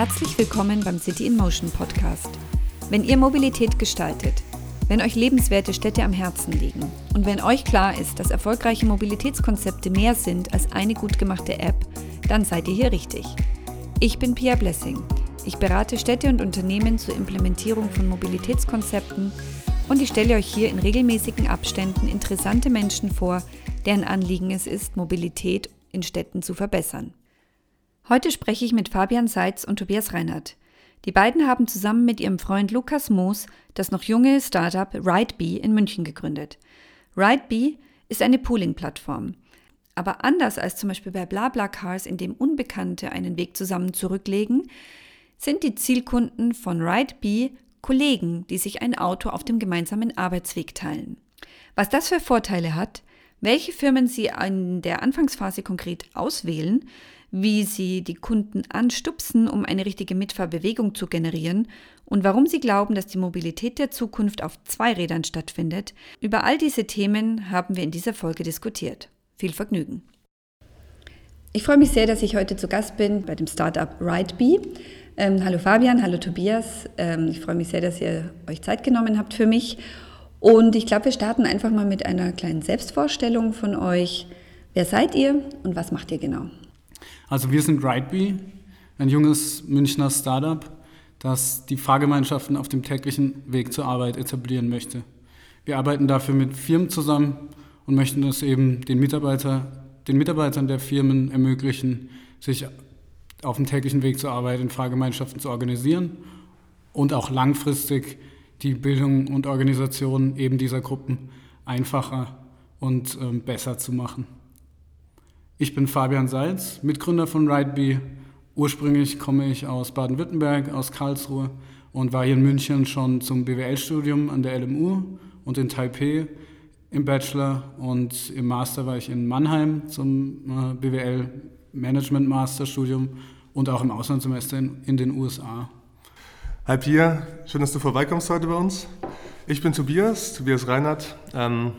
Herzlich willkommen beim City in Motion Podcast. Wenn ihr Mobilität gestaltet, wenn euch lebenswerte Städte am Herzen liegen und wenn euch klar ist, dass erfolgreiche Mobilitätskonzepte mehr sind als eine gut gemachte App, dann seid ihr hier richtig. Ich bin Pia Blessing. Ich berate Städte und Unternehmen zur Implementierung von Mobilitätskonzepten und ich stelle euch hier in regelmäßigen Abständen interessante Menschen vor, deren Anliegen es ist, Mobilität in Städten zu verbessern. Heute spreche ich mit Fabian Seitz und Tobias Reinhardt. Die beiden haben zusammen mit ihrem Freund Lukas Moos das noch junge Startup RideBee in München gegründet. RideBee ist eine Pooling-Plattform. Aber anders als zum Beispiel bei BlaBlaCars, in dem Unbekannte einen Weg zusammen zurücklegen, sind die Zielkunden von RideBee Kollegen, die sich ein Auto auf dem gemeinsamen Arbeitsweg teilen. Was das für Vorteile hat, welche Firmen Sie in der Anfangsphase konkret auswählen, wie Sie die Kunden anstupsen, um eine richtige Mitfahrbewegung zu generieren und warum Sie glauben, dass die Mobilität der Zukunft auf zwei Rädern stattfindet. Über all diese Themen haben wir in dieser Folge diskutiert. Viel Vergnügen. Ich freue mich sehr, dass ich heute zu Gast bin bei dem Startup RideBee. Ähm, hallo Fabian, hallo Tobias. Ähm, ich freue mich sehr, dass ihr euch Zeit genommen habt für mich. Und ich glaube, wir starten einfach mal mit einer kleinen Selbstvorstellung von euch. Wer seid ihr und was macht ihr genau? Also wir sind RideBee, ein junges Münchner Startup, das die Fahrgemeinschaften auf dem täglichen Weg zur Arbeit etablieren möchte. Wir arbeiten dafür mit Firmen zusammen und möchten es eben den, Mitarbeiter, den Mitarbeitern der Firmen ermöglichen, sich auf dem täglichen Weg zur Arbeit in Fahrgemeinschaften zu organisieren und auch langfristig die Bildung und Organisation eben dieser Gruppen einfacher und ähm, besser zu machen. Ich bin Fabian Salz, Mitgründer von RideBee. Ursprünglich komme ich aus Baden-Württemberg, aus Karlsruhe und war hier in München schon zum BWL-Studium an der LMU und in Taipei im Bachelor und im Master war ich in Mannheim zum äh, BWL-Management-Masterstudium und auch im Auslandssemester in, in den USA. Hi Pia, schön, dass du vorbeikommst heute bei uns. Ich bin Tobias, Tobias Reinhardt, ähm,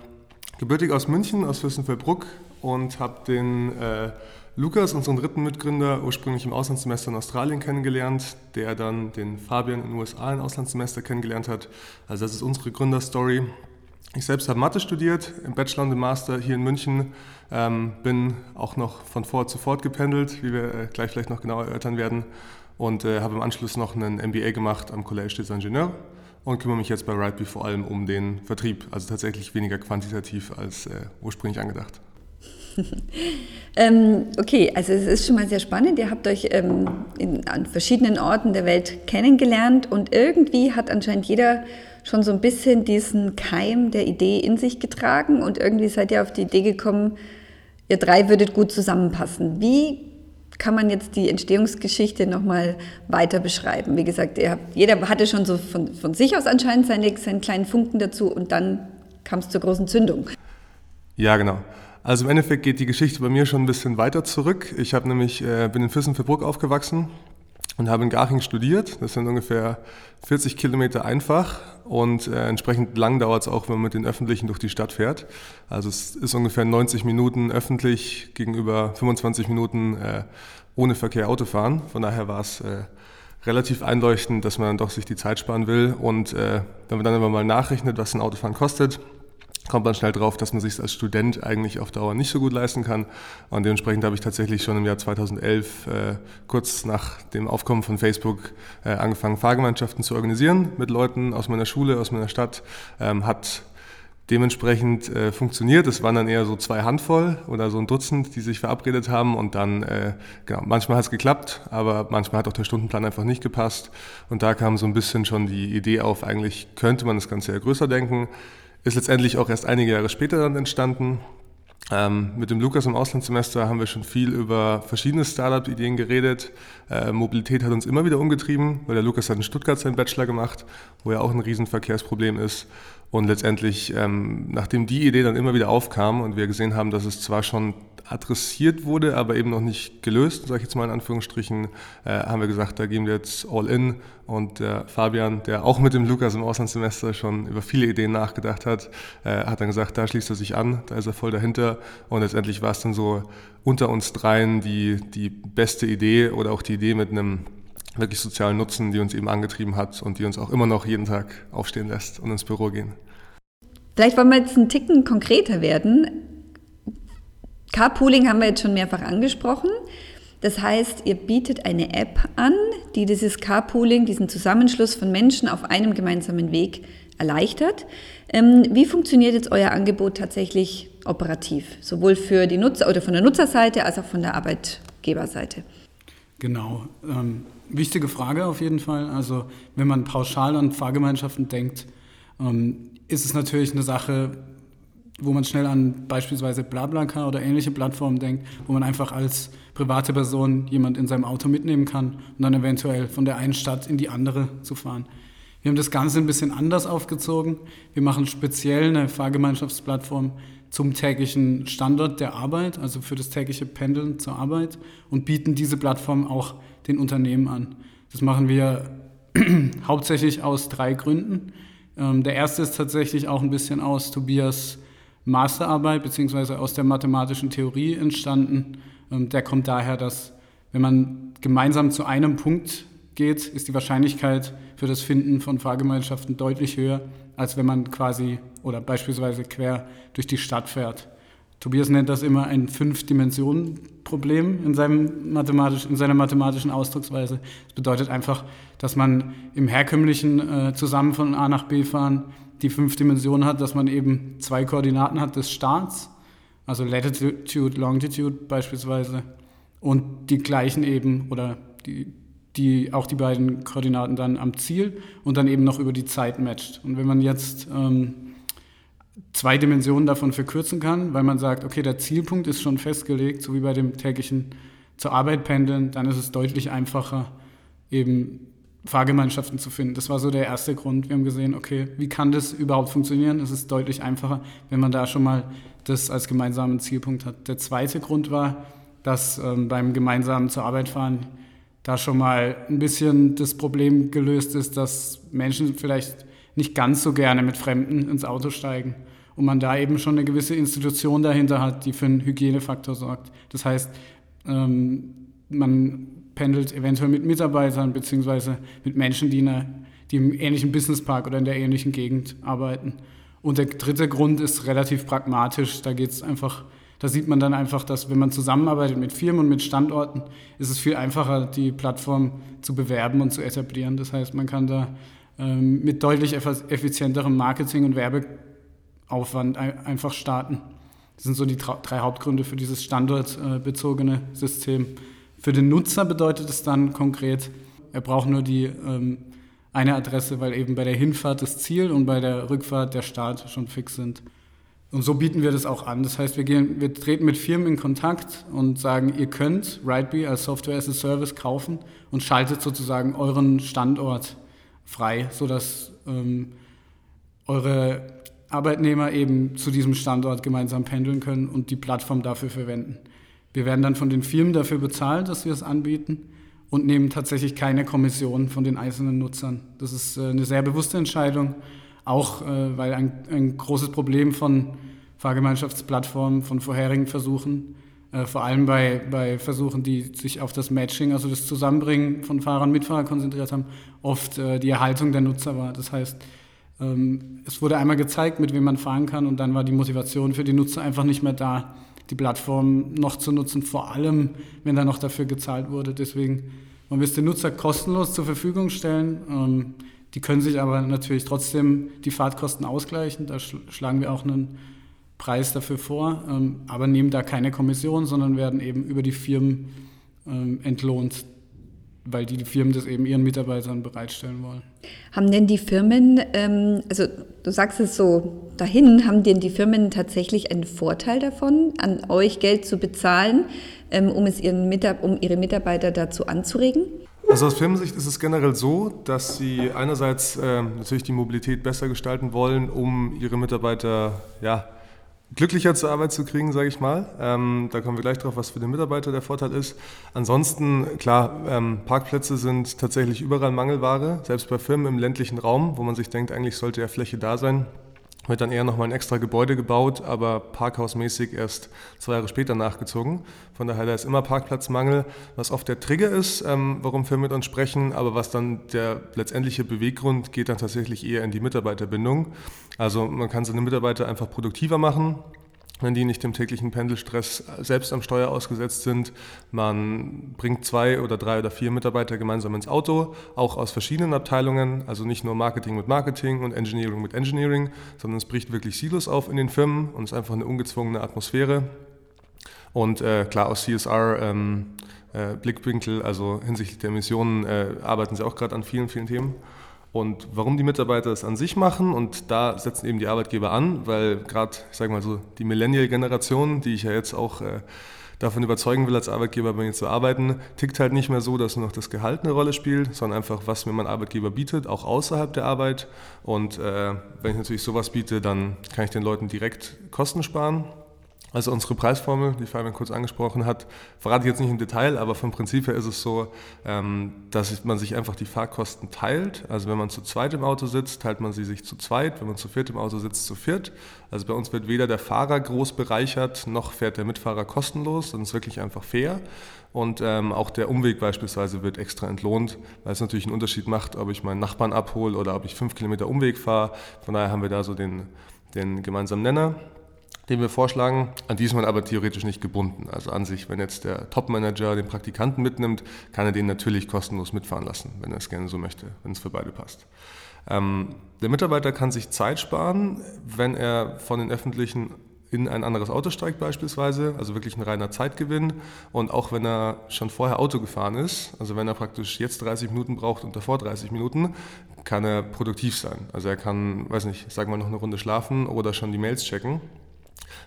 gebürtig aus München, aus Fürstenfeldbruck und habe den äh, Lukas, unseren dritten Mitgründer, ursprünglich im Auslandssemester in Australien kennengelernt, der dann den Fabian in den USA im Auslandssemester kennengelernt hat. Also das ist unsere Gründerstory. Ich selbst habe Mathe studiert, im Bachelor und im Master hier in München, ähm, bin auch noch von Fort zu Fort gependelt, wie wir äh, gleich vielleicht noch genauer erörtern werden und äh, habe im Anschluss noch einen MBA gemacht am Collège des Ingenieurs und kümmere mich jetzt bei RightBee vor allem um den Vertrieb, also tatsächlich weniger quantitativ als äh, ursprünglich angedacht. ähm, okay, also es ist schon mal sehr spannend. Ihr habt euch ähm, in, an verschiedenen Orten der Welt kennengelernt und irgendwie hat anscheinend jeder schon so ein bisschen diesen Keim der Idee in sich getragen und irgendwie seid ihr auf die Idee gekommen, ihr drei würdet gut zusammenpassen. Wie kann man jetzt die Entstehungsgeschichte nochmal weiter beschreiben? Wie gesagt, habt, jeder hatte schon so von, von sich aus anscheinend seine, seinen kleinen Funken dazu und dann kam es zur großen Zündung. Ja, genau. Also im Endeffekt geht die Geschichte bei mir schon ein bisschen weiter zurück. Ich habe nämlich, äh, bin in Füssen-Verbruck aufgewachsen und habe in Garching studiert. Das sind ungefähr 40 Kilometer einfach und äh, entsprechend lang dauert es auch, wenn man mit den Öffentlichen durch die Stadt fährt. Also es ist ungefähr 90 Minuten öffentlich gegenüber 25 Minuten äh, ohne Verkehr Autofahren. Von daher war es äh, relativ einleuchtend, dass man dann doch sich die Zeit sparen will. Und äh, wenn man dann aber mal nachrechnet, was ein Autofahren kostet, kommt man schnell drauf, dass man sich als Student eigentlich auf Dauer nicht so gut leisten kann. Und dementsprechend habe ich tatsächlich schon im Jahr 2011, äh, kurz nach dem Aufkommen von Facebook, äh, angefangen, Fahrgemeinschaften zu organisieren mit Leuten aus meiner Schule, aus meiner Stadt. Ähm, hat dementsprechend äh, funktioniert. Es waren dann eher so zwei Handvoll oder so ein Dutzend, die sich verabredet haben und dann, äh, genau, manchmal hat es geklappt, aber manchmal hat auch der Stundenplan einfach nicht gepasst. Und da kam so ein bisschen schon die Idee auf, eigentlich könnte man das Ganze ja größer denken. Ist letztendlich auch erst einige Jahre später dann entstanden. Ähm, mit dem Lukas im Auslandssemester haben wir schon viel über verschiedene Startup-Ideen geredet. Äh, Mobilität hat uns immer wieder umgetrieben, weil der Lukas hat in Stuttgart seinen Bachelor gemacht, wo ja auch ein Riesenverkehrsproblem ist. Und letztendlich, ähm, nachdem die Idee dann immer wieder aufkam und wir gesehen haben, dass es zwar schon adressiert wurde, aber eben noch nicht gelöst, sage ich jetzt mal in Anführungsstrichen, äh, haben wir gesagt, da gehen wir jetzt all in. Und der Fabian, der auch mit dem Lukas im Auslandssemester schon über viele Ideen nachgedacht hat, äh, hat dann gesagt, da schließt er sich an, da ist er voll dahinter. Und letztendlich war es dann so unter uns dreien die, die beste Idee oder auch die Idee mit einem wirklich sozialen Nutzen, die uns eben angetrieben hat und die uns auch immer noch jeden Tag aufstehen lässt und ins Büro gehen. Vielleicht wollen wir jetzt einen Ticken konkreter werden. Carpooling haben wir jetzt schon mehrfach angesprochen. Das heißt, ihr bietet eine App an, die dieses Carpooling, diesen Zusammenschluss von Menschen auf einem gemeinsamen Weg erleichtert. Ähm, wie funktioniert jetzt euer Angebot tatsächlich operativ, sowohl für die Nutzer oder von der Nutzerseite als auch von der Arbeitgeberseite? Genau. Ähm, wichtige Frage auf jeden Fall. Also wenn man pauschal an Fahrgemeinschaften denkt, ähm, ist es natürlich eine Sache, wo man schnell an beispielsweise BlaBlaCar oder ähnliche Plattformen denkt, wo man einfach als private Person jemand in seinem Auto mitnehmen kann und dann eventuell von der einen Stadt in die andere zu fahren. Wir haben das Ganze ein bisschen anders aufgezogen. Wir machen speziell eine Fahrgemeinschaftsplattform zum täglichen Standort der Arbeit, also für das tägliche Pendeln zur Arbeit und bieten diese Plattform auch den Unternehmen an. Das machen wir hauptsächlich aus drei Gründen. Ähm, der erste ist tatsächlich auch ein bisschen aus Tobias Masterarbeit beziehungsweise aus der mathematischen Theorie entstanden. Ähm, der kommt daher, dass wenn man gemeinsam zu einem Punkt geht, ist die Wahrscheinlichkeit für das Finden von Fahrgemeinschaften deutlich höher, als wenn man quasi oder beispielsweise quer durch die Stadt fährt. Tobias nennt das immer ein Fünf-Dimensionen-Problem in, in seiner mathematischen Ausdrucksweise. Das bedeutet einfach, dass man im herkömmlichen äh, zusammen von A nach B fahren die fünf Dimensionen hat, dass man eben zwei Koordinaten hat des Starts, also Latitude, Longitude beispielsweise, und die gleichen eben oder die, die auch die beiden Koordinaten dann am Ziel und dann eben noch über die Zeit matcht. Und wenn man jetzt ähm, zwei Dimensionen davon verkürzen kann, weil man sagt, okay, der Zielpunkt ist schon festgelegt, so wie bei dem täglichen zur Arbeit pendeln, dann ist es deutlich einfacher, eben Fahrgemeinschaften zu finden. Das war so der erste Grund. Wir haben gesehen, okay, wie kann das überhaupt funktionieren? Es ist deutlich einfacher, wenn man da schon mal das als gemeinsamen Zielpunkt hat. Der zweite Grund war, dass ähm, beim gemeinsamen zur Arbeit fahren da schon mal ein bisschen das Problem gelöst ist, dass Menschen vielleicht nicht ganz so gerne mit Fremden ins Auto steigen und man da eben schon eine gewisse Institution dahinter hat, die für einen Hygienefaktor sorgt. Das heißt, ähm, man pendelt eventuell mit Mitarbeitern beziehungsweise mit Menschen, die, eine, die im ähnlichen Businesspark oder in der ähnlichen Gegend arbeiten. Und der dritte Grund ist relativ pragmatisch. Da geht es einfach da sieht man dann einfach, dass wenn man zusammenarbeitet mit Firmen und mit Standorten, ist es viel einfacher, die Plattform zu bewerben und zu etablieren. Das heißt, man kann da ähm, mit deutlich effizienterem Marketing und Werbeaufwand einfach starten. Das sind so die drei Hauptgründe für dieses standortbezogene System. Für den Nutzer bedeutet es dann konkret, er braucht nur die ähm, eine Adresse, weil eben bei der Hinfahrt das Ziel und bei der Rückfahrt der Start schon fix sind. Und so bieten wir das auch an. Das heißt, wir, gehen, wir treten mit Firmen in Kontakt und sagen, ihr könnt Rightbee als Software as a Service kaufen und schaltet sozusagen euren Standort frei, sodass ähm, eure Arbeitnehmer eben zu diesem Standort gemeinsam pendeln können und die Plattform dafür verwenden. Wir werden dann von den Firmen dafür bezahlt, dass wir es anbieten und nehmen tatsächlich keine Kommission von den einzelnen Nutzern. Das ist äh, eine sehr bewusste Entscheidung auch äh, weil ein, ein großes Problem von Fahrgemeinschaftsplattformen, von vorherigen Versuchen, äh, vor allem bei, bei Versuchen, die sich auf das Matching, also das Zusammenbringen von Fahrern und Mitfahrern konzentriert haben, oft die Erhaltung der Nutzer war. Das heißt, ähm, es wurde einmal gezeigt, mit wem man fahren kann und dann war die Motivation für die Nutzer einfach nicht mehr da, die Plattform noch zu nutzen, vor allem, wenn da noch dafür gezahlt wurde. Deswegen wollen wir es den Nutzer kostenlos zur Verfügung stellen. Ähm, die können sich aber natürlich trotzdem die Fahrtkosten ausgleichen. Da schlagen wir auch einen Preis dafür vor, ähm, aber nehmen da keine Kommission, sondern werden eben über die Firmen ähm, entlohnt, weil die, die Firmen das eben ihren Mitarbeitern bereitstellen wollen. Haben denn die Firmen, ähm, also du sagst es so dahin, haben denn die Firmen tatsächlich einen Vorteil davon, an euch Geld zu bezahlen, um, es ihren um ihre Mitarbeiter dazu anzuregen? Also aus Firmensicht ist es generell so, dass sie einerseits äh, natürlich die Mobilität besser gestalten wollen, um ihre Mitarbeiter ja, glücklicher zur Arbeit zu kriegen, sage ich mal. Ähm, da kommen wir gleich drauf, was für den Mitarbeiter der Vorteil ist. Ansonsten, klar, ähm, Parkplätze sind tatsächlich überall Mangelware, selbst bei Firmen im ländlichen Raum, wo man sich denkt, eigentlich sollte ja Fläche da sein. Wird dann eher nochmal ein extra Gebäude gebaut, aber parkhausmäßig erst zwei Jahre später nachgezogen. Von daher da ist immer Parkplatzmangel, was oft der Trigger ist, ähm, warum Firmen mit uns sprechen, aber was dann der letztendliche Beweggrund geht dann tatsächlich eher in die Mitarbeiterbindung. Also man kann seine Mitarbeiter einfach produktiver machen, wenn die nicht dem täglichen Pendelstress selbst am Steuer ausgesetzt sind. Man bringt zwei oder drei oder vier Mitarbeiter gemeinsam ins Auto, auch aus verschiedenen Abteilungen, also nicht nur Marketing mit Marketing und Engineering mit Engineering, sondern es bricht wirklich Silos auf in den Firmen und es ist einfach eine ungezwungene Atmosphäre. Und äh, klar, aus CSR ähm, äh, Blickwinkel, also hinsichtlich der Emissionen, äh, arbeiten sie auch gerade an vielen, vielen Themen. Und warum die Mitarbeiter es an sich machen und da setzen eben die Arbeitgeber an, weil gerade, ich sage mal so, die Millennial-Generation, die ich ja jetzt auch äh, davon überzeugen will, als Arbeitgeber bei mir zu arbeiten, tickt halt nicht mehr so, dass nur noch das Gehalt eine Rolle spielt, sondern einfach, was mir mein Arbeitgeber bietet, auch außerhalb der Arbeit. Und äh, wenn ich natürlich sowas biete, dann kann ich den Leuten direkt Kosten sparen also unsere Preisformel, die Fabian kurz angesprochen hat, verrate ich jetzt nicht im Detail, aber vom Prinzip her ist es so, ähm, dass man sich einfach die Fahrkosten teilt. Also wenn man zu zweit im Auto sitzt, teilt man sie sich zu zweit. Wenn man zu viert im Auto sitzt, zu viert. Also bei uns wird weder der Fahrer groß bereichert, noch fährt der Mitfahrer kostenlos. es ist wirklich einfach fair. Und ähm, auch der Umweg beispielsweise wird extra entlohnt, weil es natürlich einen Unterschied macht, ob ich meinen Nachbarn abhole oder ob ich fünf Kilometer Umweg fahre. Von daher haben wir da so den, den gemeinsamen Nenner den wir vorschlagen. An die ist man aber theoretisch nicht gebunden. Also an sich, wenn jetzt der Top-Manager den Praktikanten mitnimmt, kann er den natürlich kostenlos mitfahren lassen, wenn er es gerne so möchte, wenn es für beide passt. Ähm, der Mitarbeiter kann sich Zeit sparen, wenn er von den öffentlichen in ein anderes Auto steigt beispielsweise, also wirklich ein reiner Zeitgewinn. Und auch wenn er schon vorher Auto gefahren ist, also wenn er praktisch jetzt 30 Minuten braucht und davor 30 Minuten, kann er produktiv sein. Also er kann, weiß nicht, sagen wir noch eine Runde schlafen oder schon die Mails checken.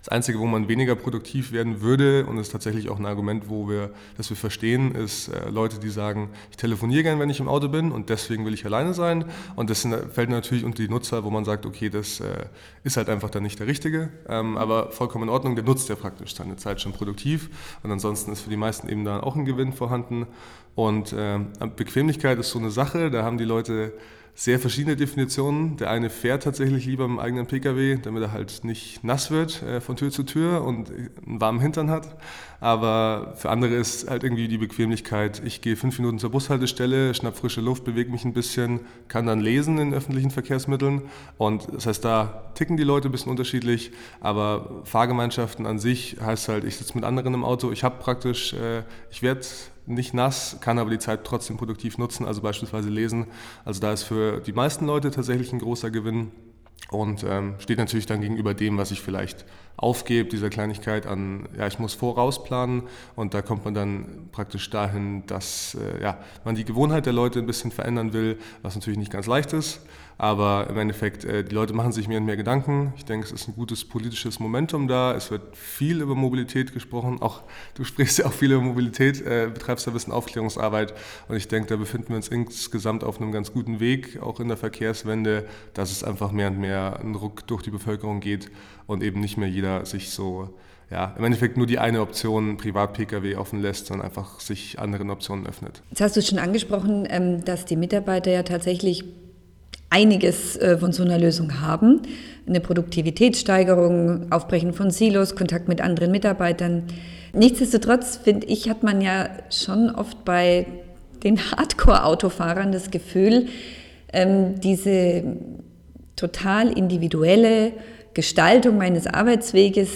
Das Einzige, wo man weniger produktiv werden würde, und das ist tatsächlich auch ein Argument, wo wir, das wir verstehen, ist äh, Leute, die sagen, ich telefoniere gern, wenn ich im Auto bin und deswegen will ich alleine sein. Und das sind, fällt natürlich unter die Nutzer, wo man sagt, okay, das äh, ist halt einfach dann nicht der Richtige, ähm, aber vollkommen in Ordnung, der nutzt ja praktisch seine Zeit schon produktiv. Und ansonsten ist für die meisten eben da auch ein Gewinn vorhanden. Und äh, Bequemlichkeit ist so eine Sache, da haben die Leute sehr verschiedene Definitionen. Der eine fährt tatsächlich lieber im eigenen Pkw, damit er halt nicht nass wird äh, von Tür zu Tür und einen warmen Hintern hat. Aber für andere ist halt irgendwie die Bequemlichkeit, ich gehe fünf Minuten zur Bushaltestelle, schnapp frische Luft, bewege mich ein bisschen, kann dann lesen in öffentlichen Verkehrsmitteln. Und das heißt, da ticken die Leute ein bisschen unterschiedlich. Aber Fahrgemeinschaften an sich heißt halt, ich sitze mit anderen im Auto, ich habe praktisch, äh, ich werde nicht nass, kann aber die Zeit trotzdem produktiv nutzen, also beispielsweise lesen. Also da ist für die meisten Leute tatsächlich ein großer Gewinn und ähm, steht natürlich dann gegenüber dem, was ich vielleicht aufgebe, dieser Kleinigkeit an, ja, ich muss vorausplanen und da kommt man dann praktisch dahin, dass äh, ja, man die Gewohnheit der Leute ein bisschen verändern will, was natürlich nicht ganz leicht ist. Aber im Endeffekt, äh, die Leute machen sich mehr und mehr Gedanken. Ich denke, es ist ein gutes politisches Momentum da. Es wird viel über Mobilität gesprochen. Auch du sprichst ja auch viel über Mobilität, äh, betreibst ja ein bisschen Aufklärungsarbeit. Und ich denke, da befinden wir uns insgesamt auf einem ganz guten Weg, auch in der Verkehrswende, dass es einfach mehr und mehr einen Ruck durch die Bevölkerung geht und eben nicht mehr jeder sich so ja, im Endeffekt nur die eine Option Privat-Pkw offen lässt, sondern einfach sich anderen Optionen öffnet. Jetzt hast du schon angesprochen, ähm, dass die Mitarbeiter ja tatsächlich einiges äh, von so einer Lösung haben. Eine Produktivitätssteigerung, Aufbrechen von Silos, Kontakt mit anderen Mitarbeitern. Nichtsdestotrotz, finde ich, hat man ja schon oft bei den Hardcore-Autofahrern das Gefühl, ähm, diese total individuelle Gestaltung meines Arbeitsweges,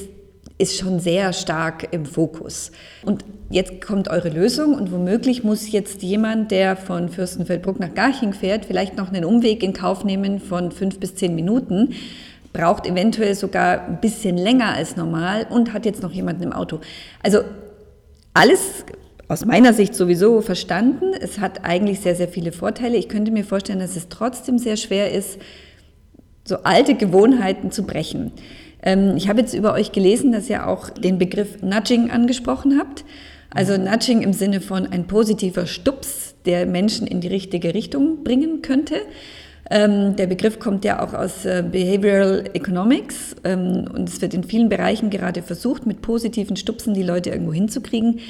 ist schon sehr stark im Fokus. Und jetzt kommt eure Lösung und womöglich muss jetzt jemand, der von Fürstenfeldbruck nach Garching fährt, vielleicht noch einen Umweg in Kauf nehmen von fünf bis zehn Minuten, braucht eventuell sogar ein bisschen länger als normal und hat jetzt noch jemanden im Auto. Also alles aus meiner Sicht sowieso verstanden. Es hat eigentlich sehr, sehr viele Vorteile. Ich könnte mir vorstellen, dass es trotzdem sehr schwer ist, so alte Gewohnheiten zu brechen. Ähm, ich habe jetzt über euch gelesen, dass ihr auch den Begriff Nudging angesprochen habt. Also Nudging im Sinne von ein positiver Stups, der Menschen in die richtige Richtung bringen könnte. Ähm, der Begriff kommt ja auch aus äh, Behavioral Economics ähm, und es wird in vielen Bereichen gerade versucht, mit positiven Stupsen die Leute irgendwo hinzukriegen.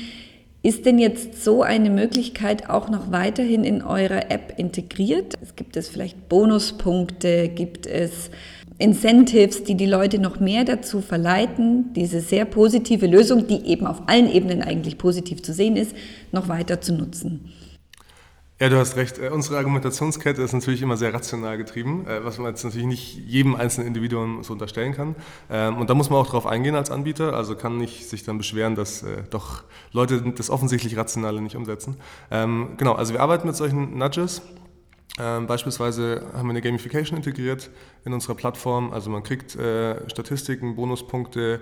Ist denn jetzt so eine Möglichkeit auch noch weiterhin in eurer App integriert? Es gibt es vielleicht Bonuspunkte, gibt es Incentives, die die Leute noch mehr dazu verleiten, diese sehr positive Lösung, die eben auf allen Ebenen eigentlich positiv zu sehen ist, noch weiter zu nutzen. Ja, du hast recht. Äh, unsere Argumentationskette ist natürlich immer sehr rational getrieben, äh, was man jetzt natürlich nicht jedem einzelnen Individuum so unterstellen kann. Ähm, und da muss man auch drauf eingehen als Anbieter. Also kann nicht sich dann beschweren, dass äh, doch Leute das offensichtlich Rationale nicht umsetzen. Ähm, genau, also wir arbeiten mit solchen Nudges. Ähm, beispielsweise haben wir eine Gamification integriert in unserer Plattform. Also man kriegt äh, Statistiken, Bonuspunkte,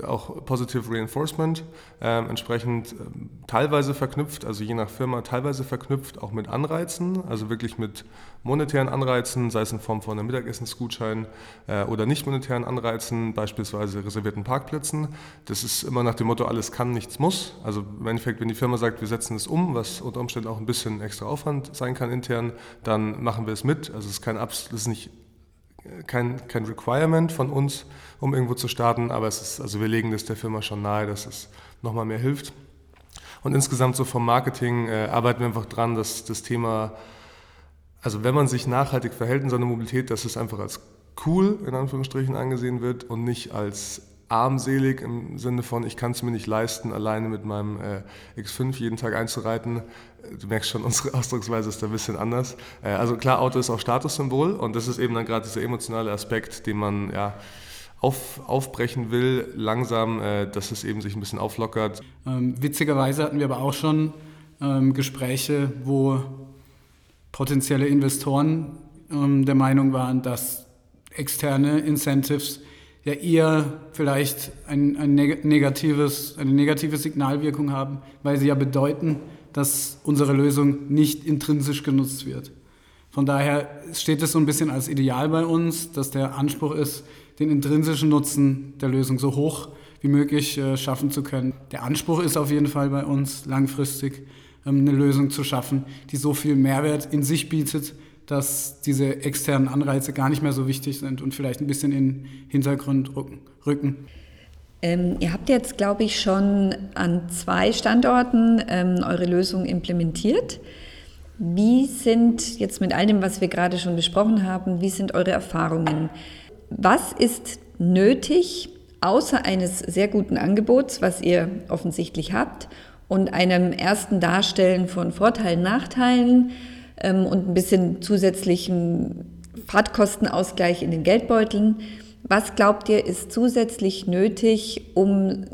äh, auch Positive Reinforcement, äh, entsprechend ähm, teilweise verknüpft, also je nach Firma teilweise verknüpft, auch mit Anreizen, also wirklich mit monetären Anreizen, sei es in Form von einem Mittagessensgutschein äh, oder nicht monetären Anreizen, beispielsweise reservierten Parkplätzen. Das ist immer nach dem Motto, alles kann, nichts muss. Also im Endeffekt, wenn die Firma sagt, wir setzen es um, was unter Umständen auch ein bisschen extra Aufwand sein kann intern, dann machen wir es mit. Also es ist kein das ist nicht kein, kein Requirement von uns, um irgendwo zu starten, aber es ist, also wir legen das der Firma schon nahe, dass es nochmal mehr hilft. Und insgesamt so vom Marketing äh, arbeiten wir einfach dran, dass das Thema, also wenn man sich nachhaltig verhält in seiner Mobilität, dass es einfach als cool in Anführungsstrichen angesehen wird und nicht als armselig im Sinne von, ich kann es mir nicht leisten, alleine mit meinem äh, X5 jeden Tag einzureiten. Du merkst schon, unsere Ausdrucksweise ist da ein bisschen anders. Äh, also klar, Auto ist auch Statussymbol und das ist eben dann gerade dieser emotionale Aspekt, den man ja auf, aufbrechen will, langsam, äh, dass es eben sich ein bisschen auflockert. Ähm, witzigerweise hatten wir aber auch schon ähm, Gespräche, wo potenzielle Investoren ähm, der Meinung waren, dass externe Incentives ja eher vielleicht ein, ein negatives, eine negative Signalwirkung haben, weil sie ja bedeuten, dass unsere Lösung nicht intrinsisch genutzt wird. Von daher steht es so ein bisschen als Ideal bei uns, dass der Anspruch ist, den intrinsischen Nutzen der Lösung so hoch wie möglich äh, schaffen zu können. Der Anspruch ist auf jeden Fall bei uns langfristig eine Lösung zu schaffen, die so viel Mehrwert in sich bietet, dass diese externen Anreize gar nicht mehr so wichtig sind und vielleicht ein bisschen in den Hintergrund rücken. Ähm, ihr habt jetzt, glaube ich, schon an zwei Standorten ähm, eure Lösung implementiert. Wie sind jetzt mit all dem, was wir gerade schon besprochen haben, wie sind eure Erfahrungen? Was ist nötig, außer eines sehr guten Angebots, was ihr offensichtlich habt, und einem ersten Darstellen von Vorteilen, Nachteilen? ähm, und ein bisschen zusätzlichen Fahrtkostenausgleich in den Geldbeuteln. Was glaubt ihr, ist zusätzlich nötig, um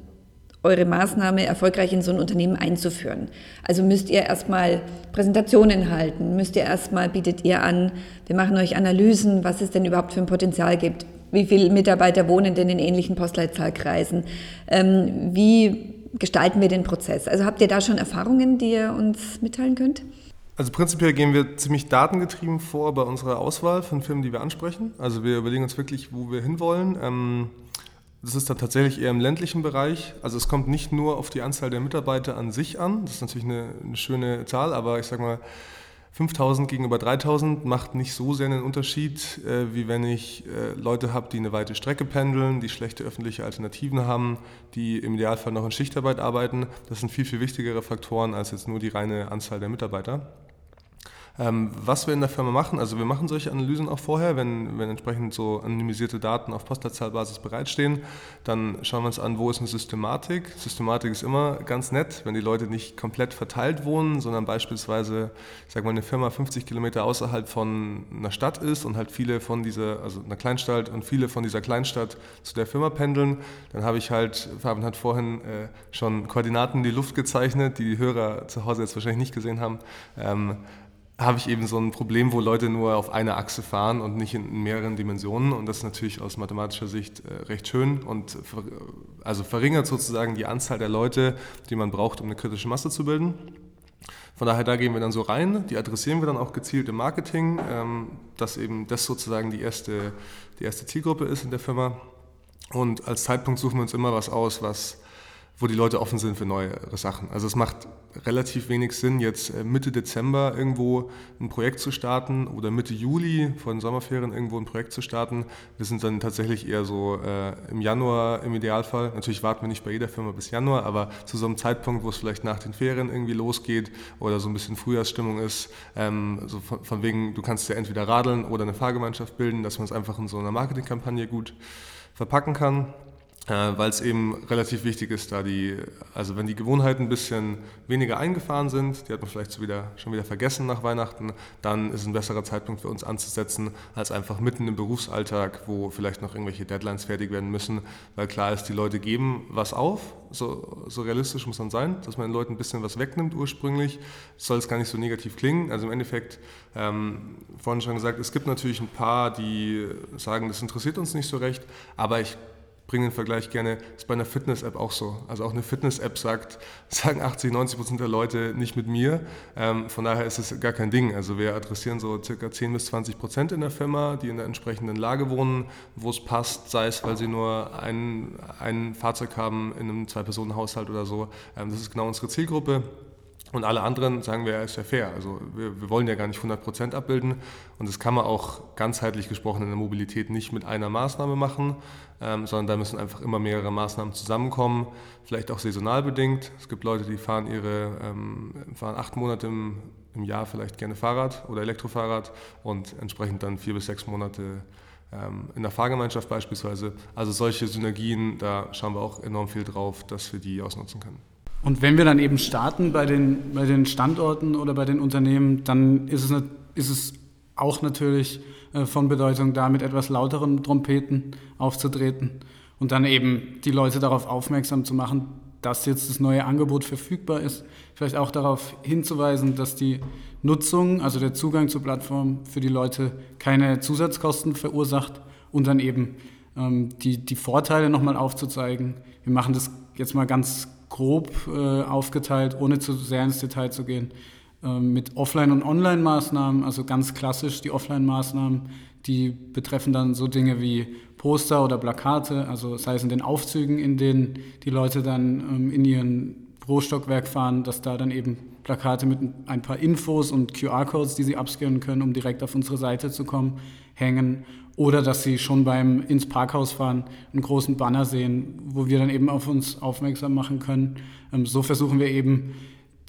eure Maßnahme erfolgreich in so ein Unternehmen einzuführen? Also müsst ihr erstmal Präsentationen halten, müsst ihr erstmal, bietet ihr an, wir machen euch Analysen, was es denn überhaupt für ein Potenzial gibt, wie viele Mitarbeiter wohnen denn in ähnlichen Postleitzahlkreisen, ähm, wie gestalten wir den Prozess? Also habt ihr da schon Erfahrungen, die ihr uns mitteilen könnt? Also prinzipiell gehen wir ziemlich datengetrieben vor bei unserer Auswahl von Firmen, die wir ansprechen. Also wir überlegen uns wirklich, wo wir hinwollen. Ähm, das ist dann tatsächlich eher im ländlichen Bereich. Also es kommt nicht nur auf die Anzahl der Mitarbeiter an sich an. Das ist natürlich eine, eine schöne Zahl, aber ich sage mal, 5000 gegenüber 3000 macht nicht so sehr einen Unterschied, äh, wie wenn ich äh, Leute habe, die eine weite Strecke pendeln, die schlechte öffentliche Alternativen haben, die im Idealfall noch in Schichtarbeit arbeiten. Das sind viel, viel wichtigere Faktoren als jetzt nur die reine Anzahl der Mitarbeiter. Ähm, was wir in der Firma machen, also wir machen solche Analysen auch vorher, wenn, wenn entsprechend so anonymisierte Daten auf Postleitzahlbasis bereitstehen, dann schauen wir uns an, wo ist eine Systematik. Systematik ist immer ganz nett, wenn die Leute nicht komplett verteilt wohnen, sondern beispielsweise, ich sag mal, eine Firma 50 Kilometer außerhalb von einer Stadt ist und halt viele von dieser, also einer Kleinstadt und viele von dieser Kleinstadt zu der Firma pendeln, dann habe ich halt, Fabian hat vorhin äh, schon Koordinaten in die Luft gezeichnet, die die Hörer zu Hause jetzt wahrscheinlich nicht gesehen haben. Ähm, habe ich eben so ein Problem, wo Leute nur auf einer Achse fahren und nicht in mehreren Dimensionen. Und das ist natürlich aus mathematischer Sicht äh, recht schön und also verringert sozusagen die Anzahl der Leute, die man braucht, um eine kritische Masse zu bilden. Von daher, da gehen wir dann so rein, die adressieren wir dann auch gezielt im Marketing, ähm, dass eben das sozusagen die erste, die erste Zielgruppe ist in der Firma. Und als Zeitpunkt suchen wir uns immer was aus, was wo die Leute offen sind für neue Sachen. Also es macht relativ wenig Sinn, jetzt äh, Mitte Dezember irgendwo ein Projekt zu starten oder Mitte Juli vor den Sommerferien irgendwo ein Projekt zu starten. Wir sind dann tatsächlich eher so äh, im Januar im Idealfall. Natürlich warten wir nicht bei jeder Firma bis Januar, aber zu so einem Zeitpunkt, wo es vielleicht nach den Ferien irgendwie losgeht oder so ein bisschen Frühjahrsstimmung ist, ähm, so von, von, wegen, du kannst ja entweder radeln oder eine Fahrgemeinschaft bilden, dass man es einfach in so einer Marketingkampagne gut verpacken kann. Äh, weil es eben relativ wichtig ist, da die, also wenn die Gewohnheiten ein bisschen weniger eingefahren sind, die hat man vielleicht so wieder, schon wieder vergessen nach Weihnachten, dann ist ein besserer Zeitpunkt für uns anzusetzen, als einfach mitten im Berufsalltag, wo vielleicht noch irgendwelche Deadlines fertig werden müssen, weil klar ist, die Leute geben was auf, so, so realistisch muss man sein, dass man den Leuten ein bisschen was wegnimmt ursprünglich, soll es gar nicht so negativ klingen, also im Endeffekt, ähm, vorhin schon gesagt, es gibt natürlich ein paar, die sagen, das interessiert uns nicht so recht, aber ich bringe den Vergleich gerne, ist bei einer Fitness-App auch so. Also auch eine Fitness-App sagt, sagen 80, 90 Prozent der Leute nicht mit mir. Ähm, von daher ist es gar kein Ding. Also wir adressieren so circa 10 bis 20 Prozent in der Firma, die in der entsprechenden Lage wohnen, wo es passt, sei es, weil sie nur ein, ein Fahrzeug haben in einem Zwei-Personen-Haushalt oder so. Ähm, das ist genau unsere Zielgruppe. Und alle anderen sagen wir, ja, ist ja fair. Also wir, wir wollen ja gar nicht 100 Prozent abbilden. Und das kann man auch ganzheitlich gesprochen in der Mobilität nicht mit einer Maßnahme machen, ähm, sondern da müssen einfach immer mehrere Maßnahmen zusammenkommen. Vielleicht auch saisonal bedingt. Es gibt Leute, die fahren ihre, ähm, fahren acht Monate im, im Jahr vielleicht gerne Fahrrad oder Elektrofahrrad und entsprechend dann vier bis sechs Monate ähm, in der Fahrgemeinschaft beispielsweise. Also solche Synergien, da schauen wir auch enorm viel drauf, dass wir die ausnutzen können. Und wenn wir dann eben starten bei den, bei den Standorten oder bei den Unternehmen, dann ist es, ist es auch natürlich äh, von Bedeutung, da mit etwas lauteren Trompeten aufzutreten und dann eben die Leute darauf aufmerksam zu machen, dass jetzt das neue Angebot verfügbar ist. Vielleicht auch darauf hinzuweisen, dass die Nutzung, also der Zugang zur Plattform für die Leute keine Zusatzkosten verursacht und dann eben ähm, die, die Vorteile nochmal aufzuzeigen. Wir machen das jetzt mal ganz grob äh, aufgeteilt, ohne zu sehr ins Detail zu gehen, äh, mit Offline- und Online-Maßnahmen, also ganz klassisch die Offline-Maßnahmen, die betreffen dann so Dinge wie Poster oder Plakate, also sei es in den Aufzügen, in denen die Leute dann ähm, in ihren Bürostockwerk fahren, dass da dann eben Plakate mit ein paar Infos und QR-Codes, die sie abscannen können, um direkt auf unsere Seite zu kommen, hängen oder dass sie schon beim ins Parkhaus fahren einen großen Banner sehen, wo wir dann eben auf uns aufmerksam machen können. Ähm, so versuchen wir eben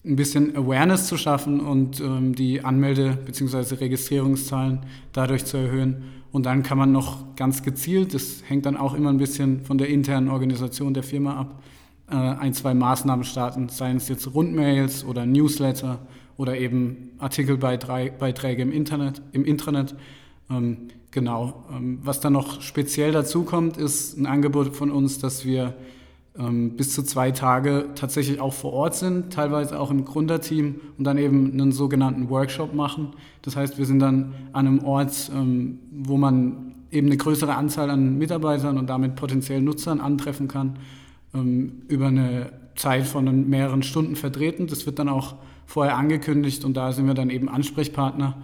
ein bisschen Awareness zu schaffen und ähm, die Anmelde- bzw. Registrierungszahlen dadurch zu erhöhen. Und dann kann man noch ganz gezielt, das hängt dann auch immer ein bisschen von der internen Organisation der Firma ab, äh, ein, zwei Maßnahmen starten, seien es jetzt Rundmails oder Newsletter oder eben Artikelbeiträge im Internet, im Intranet. Ähm, Genau. Ähm, was dann noch speziell dazu kommt, ist ein Angebot von uns, dass wir ähm, bis zu zwei Tage tatsächlich auch vor Ort sind, teilweise auch im Gründerteam und dann eben einen sogenannten Workshop machen. Das heißt, wir sind dann an einem Ort, ähm, wo man eben eine größere Anzahl an Mitarbeitern und damit potenziellen Nutzern antreffen kann, über eine Zeit von mehreren Stunden vertreten. Das wird dann auch vorher angekündigt und da sind wir dann eben Ansprechpartner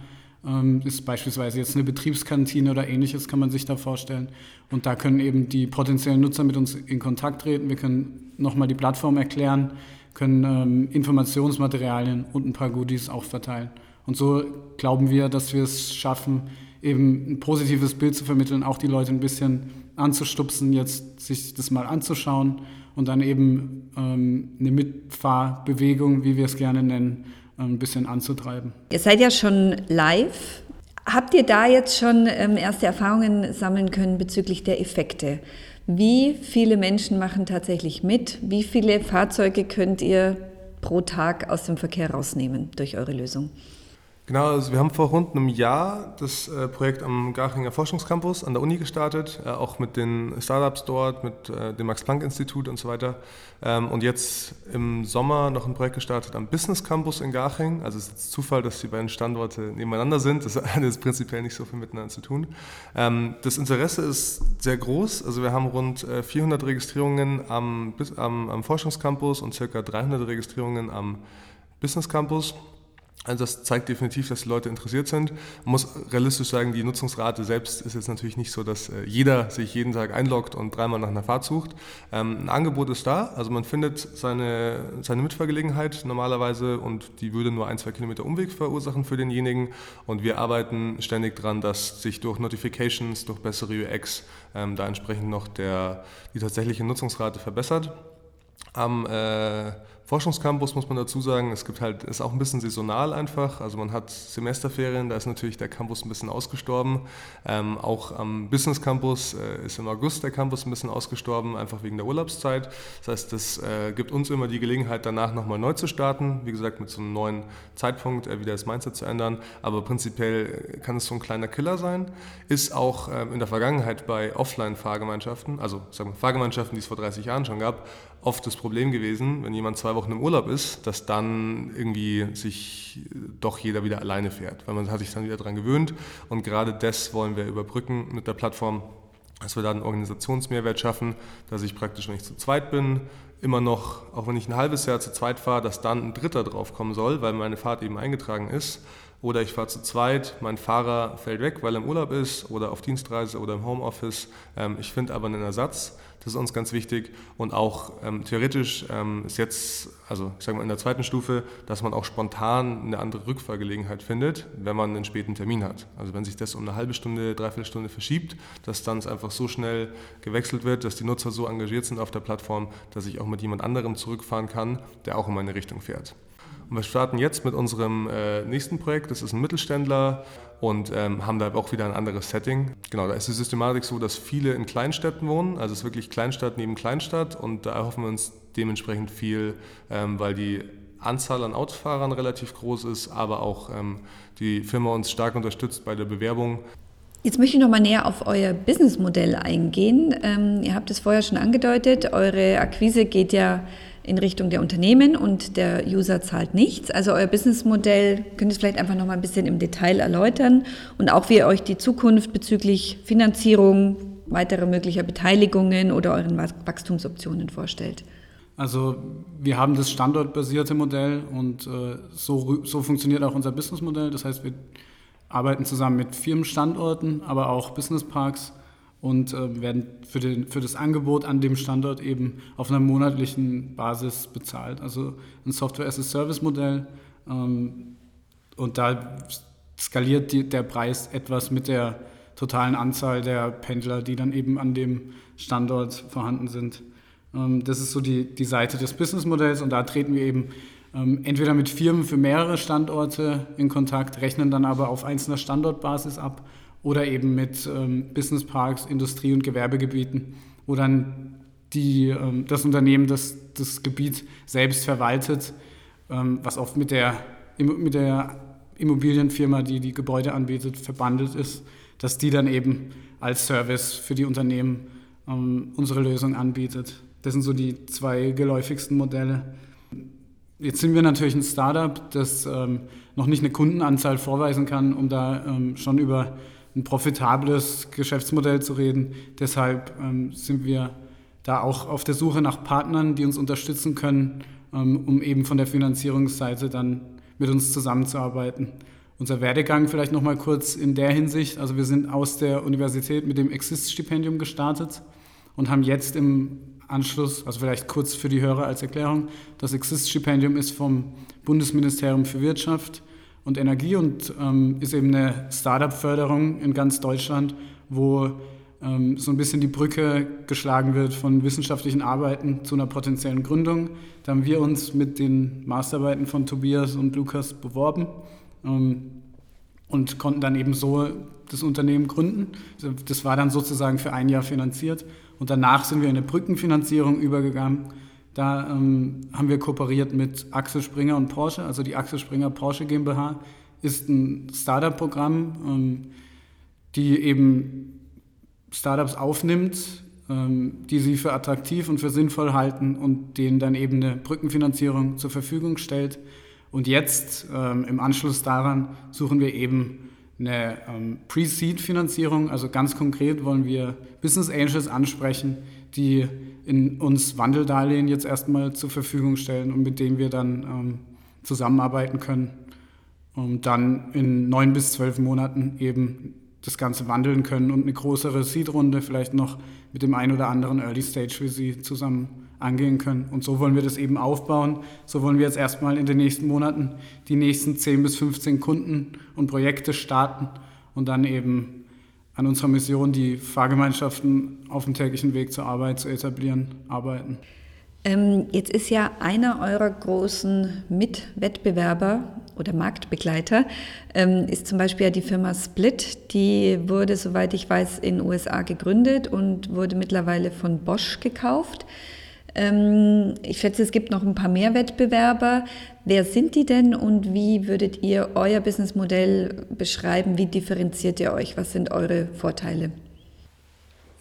ähm, ist beispielsweise jetzt eine Betriebskantine oder ähnliches, kann man sich da vorstellen. Und da können eben die potenziellen Nutzer mit uns in Kontakt treten. Wir können nochmal die Plattform erklären, können ähm, Informationsmaterialien und ein paar Goodies auch verteilen. Und so glauben wir, dass wir es schaffen, eben ein positives Bild zu vermitteln, auch die Leute ein bisschen anzustupsen, jetzt sich das mal anzuschauen und dann eben ähm, eine Mitfahrbewegung, wie wir es gerne nennen, ein bisschen anzutreiben. Ihr seid ja schon live. Habt ihr da jetzt schon ähm, erste Erfahrungen sammeln können bezüglich der Effekte? Wie viele Menschen machen tatsächlich mit? Wie viele Fahrzeuge könnt ihr pro Tag aus dem Verkehr rausnehmen durch eure Lösung? Genau, also wir haben vor rund einem Jahr das äh, Projekt am Garchinger Forschungscampus an der Uni gestartet, äh, auch mit den Startups dort, mit äh, dem Max-Planck-Institut und so weiter. Ähm, und jetzt im Sommer noch ein Projekt gestartet am Business Campus in Garching. Also es ist Zufall, dass die beiden Standorte nebeneinander sind. Das hat jetzt prinzipiell nicht so viel miteinander zu tun. Ähm, das Interesse ist sehr groß. Also wir haben rund 400 Registrierungen am, am, am Forschungscampus und circa 300 Registrierungen am Business Campus. Also das zeigt definitiv, dass die Leute interessiert sind. Man muss realistisch sagen, die Nutzungsrate selbst ist jetzt natürlich nicht so, dass äh, jeder sich jeden Tag einloggt und dreimal nach einer Fahrt sucht. Ähm, ein Angebot ist da, also man findet seine, seine Mitfahrgelegenheit normalerweise und die würde nur ein, zwei Kilometer Umweg verursachen für denjenigen. Und wir arbeiten ständig daran, dass sich durch Notifications, durch bessere UX ähm, da entsprechend noch der, die tatsächliche Nutzungsrate verbessert. Am äh, Forschungscampus muss man dazu sagen, es gibt halt, ist auch ein bisschen saisonal einfach. Also man hat Semesterferien, da ist natürlich der Campus ein bisschen ausgestorben. Ähm, auch am Business Campus äh, ist im August der Campus ein bisschen ausgestorben, einfach wegen der Urlaubszeit. Das heißt, das äh, gibt uns immer die Gelegenheit, danach nochmal neu zu starten. Wie gesagt, mit so einem neuen Zeitpunkt äh, wieder das Mindset zu ändern. Aber prinzipiell kann es so ein kleiner Killer sein. Ist auch ähm, in der Vergangenheit bei Offline-Fahrgemeinschaften, also sagen wir Fahrgemeinschaften, die es vor 30 Jahren schon gab, oft das Problem gewesen, wenn jemand zwei Wochen im Urlaub ist, dass dann irgendwie sich doch jeder wieder alleine fährt, weil man hat sich dann wieder daran gewöhnt. Und gerade das wollen wir überbrücken mit der Plattform, dass wir da einen Organisationsmehrwert schaffen, dass ich praktisch, wenn ich zu zweit bin, immer noch, auch wenn ich ein halbes Jahr zu zweit fahre, dass dann ein Dritter drauf kommen soll, weil meine Fahrt eben eingetragen ist. Oder ich fahre zu zweit, mein Fahrer fällt weg, weil er im Urlaub ist oder auf Dienstreise oder im Homeoffice. Ähm, ich finde aber einen Ersatz, das ist uns ganz wichtig. Und auch ähm, theoretisch ähm, ist jetzt, also ich sage mal in der zweiten Stufe, dass man auch spontan eine andere Rückfahrgelegenheit findet, wenn man einen späten Termin hat. Also wenn sich das um eine halbe Stunde, dreiviertel Stunde verschiebt, dass dann es einfach so schnell gewechselt wird, dass die Nutzer so engagiert sind auf der Plattform, dass ich auch mit jemand anderem zurückfahren kann, der auch in meine Richtung fährt. Und wir starten jetzt mit unserem äh, nächsten Projekt. Das ist ein Mittelständler und ähm, haben da auch wieder ein anderes Setting. Genau, da ist die Systematik so, dass viele in Kleinstädten wohnen. Also es ist wirklich Kleinstadt neben Kleinstadt und da erhoffen wir uns dementsprechend viel, ähm, weil die Anzahl an Autofahrern relativ groß ist, aber auch ähm, die Firma uns stark unterstützt bei der Bewerbung. Jetzt möchte ich noch mal näher auf euer Businessmodell eingehen. Ähm, ihr habt es vorher schon angedeutet, eure Akquise geht ja in Richtung der Unternehmen und der User zahlt nichts. Also euer Businessmodell könnt ihr vielleicht einfach noch mal ein bisschen im Detail erläutern und auch wie ihr euch die Zukunft bezüglich Finanzierung, weitere möglicher Beteiligungen oder euren Wachstumsoptionen vorstellt. Also wir haben das standortbasierte Modell und äh, so, so funktioniert auch unser Businessmodell. Das heißt, wir arbeiten zusammen mit Firmenstandorten, aber auch Businessparks und äh, werden für, den, für das Angebot an dem Standort eben auf einer monatlichen Basis bezahlt. Also ein Software-as-a-Service-Modell. Ähm, und da skaliert die, der Preis etwas mit der totalen Anzahl der Pendler, die dann eben an dem Standort vorhanden sind. Ähm, das ist so die, die Seite des Businessmodells und da treten wir eben ähm, entweder mit Firmen für mehrere Standorte in Kontakt, rechnen dann aber auf einzelner Standortbasis ab oder eben mit ähm, Businessparks, Industrie- und Gewerbegebieten, wo dann die, ähm, das Unternehmen das, das Gebiet selbst verwaltet, ähm, was oft mit der, mit der Immobilienfirma, die die Gebäude anbietet, verbandelt ist, dass die dann eben als Service für die Unternehmen ähm, unsere Lösung anbietet. Das sind so die zwei geläufigsten Modelle. Jetzt sind wir natürlich ein Startup, das ähm, noch nicht eine Kundenanzahl vorweisen kann, um da ähm, schon über ein profitables Geschäftsmodell zu reden. Deshalb ähm, sind wir da auch auf der Suche nach Partnern, die uns unterstützen können, ähm, um eben von der Finanzierungsseite dann mit uns zusammenzuarbeiten. Unser Werdegang vielleicht noch mal kurz in der Hinsicht. Also wir sind aus der Universität mit dem Exist-Stipendium gestartet und haben jetzt im Anschluss, also vielleicht kurz für die Hörer als Erklärung, das Exist-Stipendium ist vom Bundesministerium für Wirtschaft und Energie und ähm, ist eben eine Startup-Förderung in ganz Deutschland, wo ähm, so ein bisschen die Brücke geschlagen wird von wissenschaftlichen Arbeiten zu einer potenziellen Gründung. Da haben wir uns mit den Masterarbeiten von Tobias und Lukas beworben ähm, und konnten dann eben so das Unternehmen gründen. Das war dann sozusagen für ein Jahr finanziert und danach sind wir in eine Brückenfinanzierung übergegangen da ähm, haben wir kooperiert mit Axel Springer und Porsche. Also die Axel Springer Porsche GmbH ist ein Startup-Programm, ähm, die eben Startups aufnimmt, ähm, die sie für attraktiv und für sinnvoll halten und denen dann eben eine Brückenfinanzierung zur Verfügung stellt. Und jetzt ähm, im Anschluss daran suchen wir eben eine ähm, Pre-Seed-Finanzierung. Also ganz konkret wollen wir Business Angels ansprechen, die in uns Wandeldarlehen jetzt erstmal zur Verfügung stellen und mit denen wir dann ähm, zusammenarbeiten können. und dann in neun bis zwölf Monaten eben das Ganze wandeln können und eine größere Seed-Runde vielleicht noch mit dem einen oder anderen Early Stage für sie zusammen angehen können. Und so wollen wir das eben aufbauen. So wollen wir jetzt erstmal in den nächsten Monaten die nächsten 10 bis 15 Kunden und Projekte starten und dann eben an unserer Mission, die Fahrgemeinschaften auf dem täglichen Weg zur Arbeit zu etablieren, arbeiten. Ähm, jetzt ist ja einer eurer großen Mitwettbewerber oder Marktbegleiter, ähm, ist zum Beispiel ja die Firma Split. Die wurde, soweit ich weiß, in den USA gegründet und wurde mittlerweile von Bosch gekauft. Ähm, ich schätze, es gibt noch ein paar mehr Wettbewerber. Wer sind die denn und wie würdet ihr euer Businessmodell beschreiben? Wie differenziert ihr euch? Was sind eure Vorteile?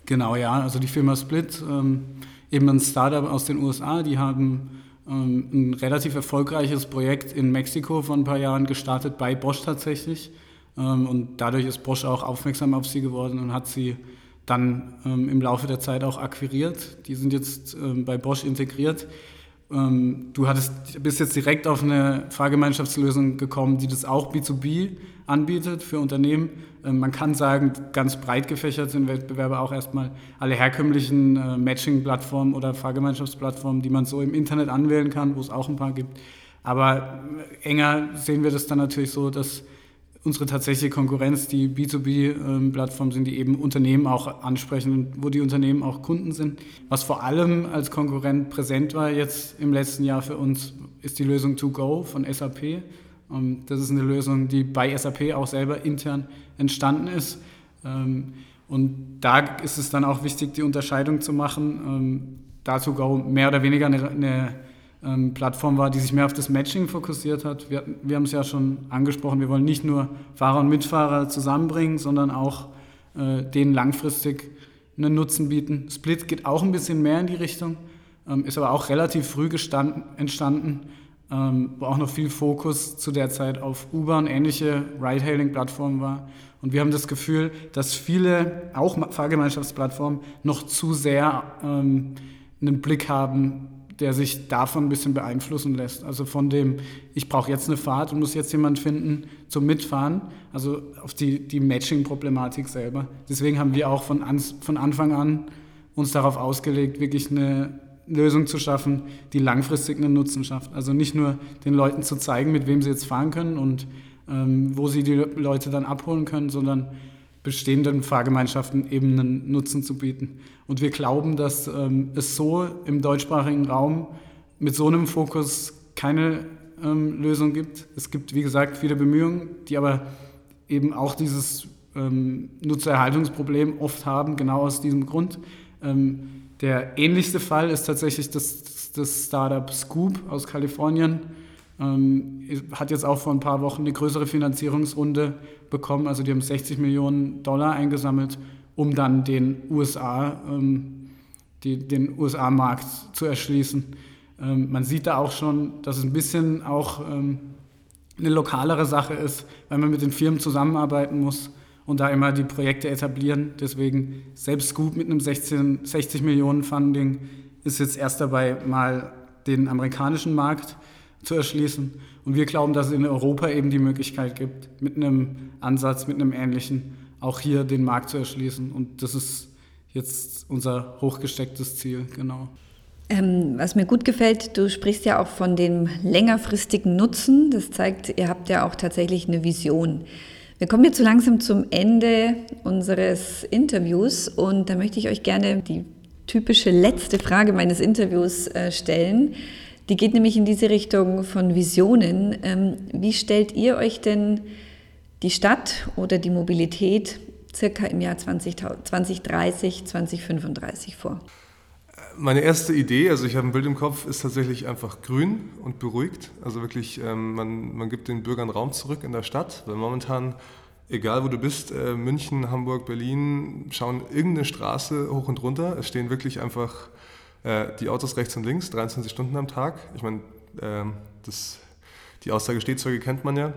Genau, ja. Also die Firma Split. Ähm eben ein Startup aus den USA, die haben ähm, ein relativ erfolgreiches Projekt in Mexiko vor ein paar Jahren gestartet, bei Bosch tatsächlich. Ähm, und dadurch ist Bosch auch aufmerksam auf sie geworden und hat sie dann ähm, im Laufe der Zeit auch akquiriert. Die sind jetzt ähm, bei Bosch integriert. Ähm, du hattest, bist jetzt direkt auf eine Fahrgemeinschaftslösung gekommen, die das auch B2B anbietet für Unternehmen. Ähm, man kann sagen, ganz breit gefächert sind Wettbewerber auch erstmal alle herkömmlichen äh, Matching-Plattformen oder Fahrgemeinschaftsplattformen, die man so im Internet anwählen kann, wo es auch ein paar gibt. Aber äh, enger sehen wir das dann natürlich so, dass unsere tatsächliche Konkurrenz die B2B-Plattformen sind, die eben Unternehmen auch ansprechen und wo die Unternehmen auch Kunden sind. Was vor allem als Konkurrent präsent war jetzt im letzten Jahr für uns, ist die Lösung To Go von SAP. Ähm, das ist eine Lösung, die bei SAP auch selber intern entstanden ist. Ähm, und da ist es dann auch wichtig, die Unterscheidung zu machen. Ähm, da To Go mehr oder weniger eine ähm, Plattform war, die sich mehr auf das Matching fokussiert hat. Wir, wir haben es ja schon angesprochen, wir wollen nicht nur Fahrer und Mitfahrer zusammenbringen, sondern auch äh, denen langfristig einen Nutzen bieten. Split geht auch ein bisschen mehr in die Richtung, ähm, ist aber auch relativ früh entstanden, ähm, wo auch noch viel Fokus zu der Zeit auf Uber und ähnliche Ride-Hailing-Plattformen war. Und wir haben das Gefühl, dass viele, auch Fahrgemeinschaftsplattformen, noch zu sehr ähm, einen Blick haben der sich davon ein bisschen beeinflussen lässt. Also von dem, ich brauche jetzt eine Fahrt und muss jetzt jemanden finden zum Mitfahren, also auf die, die Matching-Problematik selber. Deswegen haben wir auch von, an, von Anfang an uns darauf ausgelegt, wirklich eine Lösung zu schaffen, die langfristig einen Nutzen schafft. Also nicht nur den Leuten zu zeigen, mit wem sie jetzt fahren können und ähm, wo sie die Leute dann abholen können, sondern bestehenden Fahrgemeinschaften eben einen Nutzen zu bieten. Und wir glauben, dass ähm, es so im deutschsprachigen Raum mit so einem Fokus keine ähm, Lösung gibt. Es gibt, wie gesagt, viele Bemühungen, die aber eben auch dieses ähm, Nutzererhaltungsproblem oft haben, genau aus diesem Grund. Ähm, der ähnlichste Fall ist tatsächlich das, das Startup Scoop aus Kalifornien ähm, hat jetzt auch vor ein paar Wochen eine größere Finanzierungsrunde bekommen. Also die haben 60 Millionen Dollar eingesammelt, um dann den USA, ähm, die, den USA-Markt zu erschließen. Ähm, man sieht da auch schon, dass es ein bisschen auch eine lokalere Sache ist, weil man mit den Firmen zusammenarbeiten muss und da immer die Projekte etablieren. Deswegen selbst gut mit einem 16, 60 Millionen Funding ist jetzt erst dabei, mal den amerikanischen Markt zu erschließen. Und wir glauben, dass es in Europa eben die Möglichkeit gibt, mit einem Ansatz, mit einem ähnlichen, auch hier den Markt zu erschließen. Und das ist jetzt unser hochgestecktes Ziel, genau. Ähm, was mir gut gefällt, du sprichst ja auch von dem längerfristigen Nutzen. Das zeigt, ihr habt ja auch tatsächlich eine Vision. Wir kommen jetzt so langsam zum Ende unseres Interviews und da möchte ich euch gerne die typische letzte Frage meines Interviews äh, stellen. Die geht nämlich in diese Richtung von Visionen. Ähm, wie stellt ihr euch denn die Stadt oder die Mobilität circa im Jahr 2030, 2035 vor? Meine erste Idee, also ich habe ein Bild im Kopf, ist tatsächlich einfach grün und beruhigt. Also wirklich, ähm, man, man gibt den Bürgern Raum zurück in der Stadt, weil momentan, egal wo du bist, äh, München, Hamburg, Berlin, schauen irgendeine Straße hoch und runter. Es stehen wirklich einfach äh, die Autos rechts und links, 23 Stunden am Tag. Ich meine, äh, die Aussage Stehzeuge kennt man ja.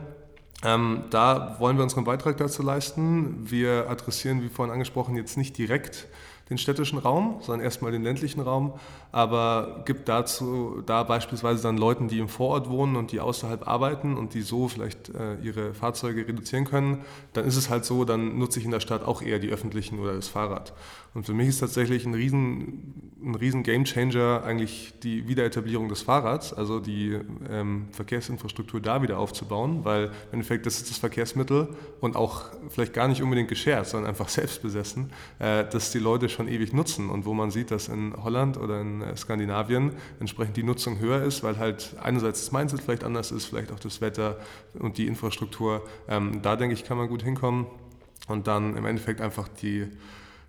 Ähm, da wollen wir unseren Beitrag dazu leisten. Wir adressieren, wie vorhin angesprochen, jetzt nicht direkt den städtischen Raum, sondern erstmal den ländlichen Raum, aber gibt dazu da beispielsweise dann Leuten, die im Vorort wohnen und die außerhalb arbeiten und die so vielleicht äh, ihre Fahrzeuge reduzieren können, dann ist es halt so, dann nutze ich in der Stadt auch eher die öffentlichen oder das Fahrrad. Und für mich ist tatsächlich ein riesen, ein riesen Gamechanger eigentlich die Wiederetablierung des Fahrrads, also die ähm, Verkehrsinfrastruktur da wieder aufzubauen, weil im Endeffekt das ist das Verkehrsmittel und auch vielleicht gar nicht unbedingt geschert, sondern einfach selbstbesessen, äh, dass die Leute schon ewig nutzen und wo man sieht, dass in Holland oder in äh, Skandinavien entsprechend die Nutzung höher ist, weil halt einerseits das Mindset vielleicht anders ist, vielleicht auch das Wetter und die Infrastruktur. Ähm, da denke ich, kann man gut hinkommen und dann im Endeffekt einfach die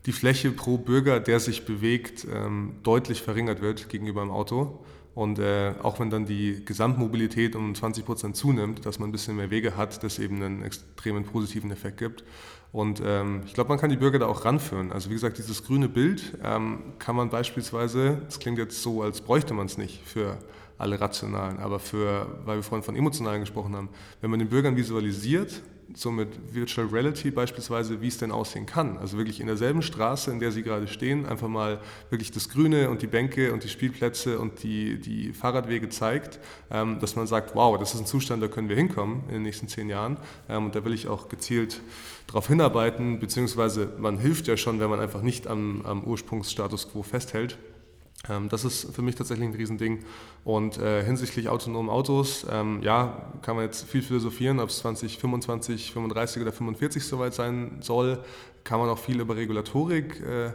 die Fläche pro Bürger, der sich bewegt, ähm, deutlich verringert wird gegenüber dem Auto. Und äh, auch wenn dann die Gesamtmobilität um 20 Prozent zunimmt, dass man ein bisschen mehr Wege hat, das eben einen extremen positiven Effekt gibt. Und ähm, ich glaube, man kann die Bürger da auch ranführen. Also wie gesagt, dieses grüne Bild ähm, kann man beispielsweise, das klingt jetzt so, als bräuchte man es nicht für alle rationalen, aber für, weil wir vorhin von emotionalen gesprochen haben, wenn man den Bürgern visualisiert, so mit Virtual Reality beispielsweise, wie es denn aussehen kann. Also wirklich in derselben Straße, in der Sie gerade stehen, einfach mal wirklich das Grüne und die Bänke und die Spielplätze und die, die Fahrradwege zeigt, ähm, dass man sagt, wow, das ist ein Zustand, da können wir hinkommen in den nächsten zehn Jahren. Ähm, und da will ich auch gezielt darauf hinarbeiten, beziehungsweise man hilft ja schon, wenn man einfach nicht am, am Ursprungsstatus quo festhält. Ähm, das ist für mich tatsächlich ein Riesending. Und äh, hinsichtlich autonomen Autos, ähm, ja, kann man jetzt viel philosophieren, ob es 2025, 35 oder 45 soweit sein soll. Kann man auch viel über Regulatorik äh,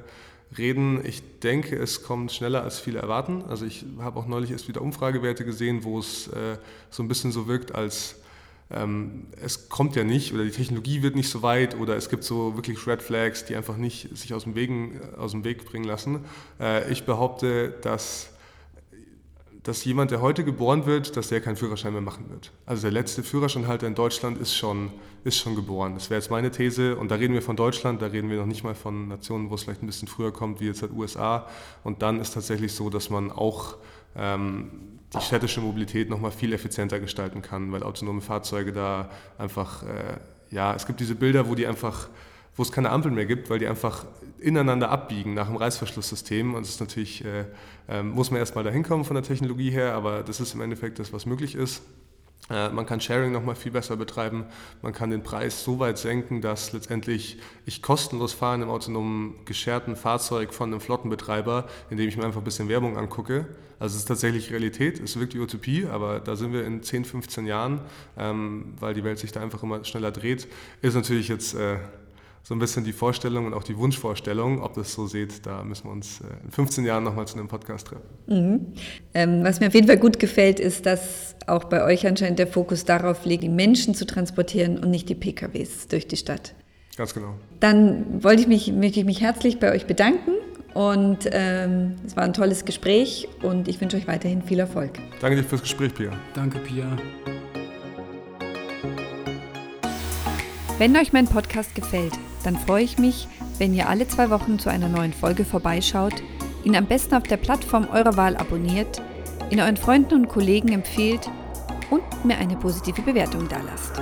reden. Ich denke, es kommt schneller, als viele erwarten. Also ich habe auch neulich erst wieder Umfragewerte gesehen, wo es äh, so ein bisschen so wirkt, als ähm, es kommt ja nicht oder die Technologie wird nicht so weit oder es gibt so wirklich Red Flags, die einfach nicht sich aus dem, Wegen, aus dem Weg bringen lassen. Äh, ich behaupte, dass, dass jemand, der heute geboren wird, dass der keinen Führerschein mehr machen wird. Also der letzte Führerscheinhalter in Deutschland ist schon, ist schon geboren. Das wäre jetzt meine These und da reden wir von Deutschland, da reden wir noch nicht mal von Nationen, wo es vielleicht ein bisschen früher kommt, wie jetzt halt USA. Und dann ist tatsächlich so, dass man auch ähm, die städtische Mobilität noch mal viel effizienter gestalten kann, weil autonome Fahrzeuge da einfach, äh, ja, es gibt diese Bilder, wo die einfach, wo es keine Ampeln mehr gibt, weil die einfach ineinander abbiegen nach dem Reißverschlusssystem. Und das ist natürlich, äh, äh, muss man erstmal dahin kommen von der Technologie her, aber das ist im Endeffekt das, was möglich ist. Äh, man kann Sharing noch mal viel besser betreiben. Man kann den Preis so weit senken, dass letztendlich ich kostenlos fahre in einem autonomen gescherten Fahrzeug von einem Flottenbetreiber, indem ich mir einfach ein bisschen Werbung angucke. Also es ist tatsächlich Realität, es wirkt wie Utopie, aber da sind wir in 10, 15 Jahren, ähm, weil die Welt sich da einfach immer schneller dreht. Ist natürlich jetzt äh, so ein bisschen die Vorstellung und auch die Wunschvorstellung. Ob das so seht, da müssen wir uns äh, in 15 Jahren nochmal zu einem Podcast treffen. Mhm. Ähm, was mir auf jeden Fall gut gefällt, ist, dass auch bei euch anscheinend der Fokus darauf liegt, die Menschen zu transportieren und nicht die PKWs durch die Stadt. Ganz genau. Dann wollte ich mich, möchte ich mich herzlich bei euch bedanken und ähm, es war ein tolles Gespräch und ich wünsche euch weiterhin viel Erfolg. Danke dir fürs Gespräch, Pia. Danke, Pia. Wenn euch mein Podcast gefällt, dann freue ich mich, wenn ihr alle zwei Wochen zu einer neuen Folge vorbeischaut, ihn am besten auf der Plattform eurer Wahl abonniert, ihn euren Freunden und Kollegen empfehlt und mir eine positive Bewertung dalasst.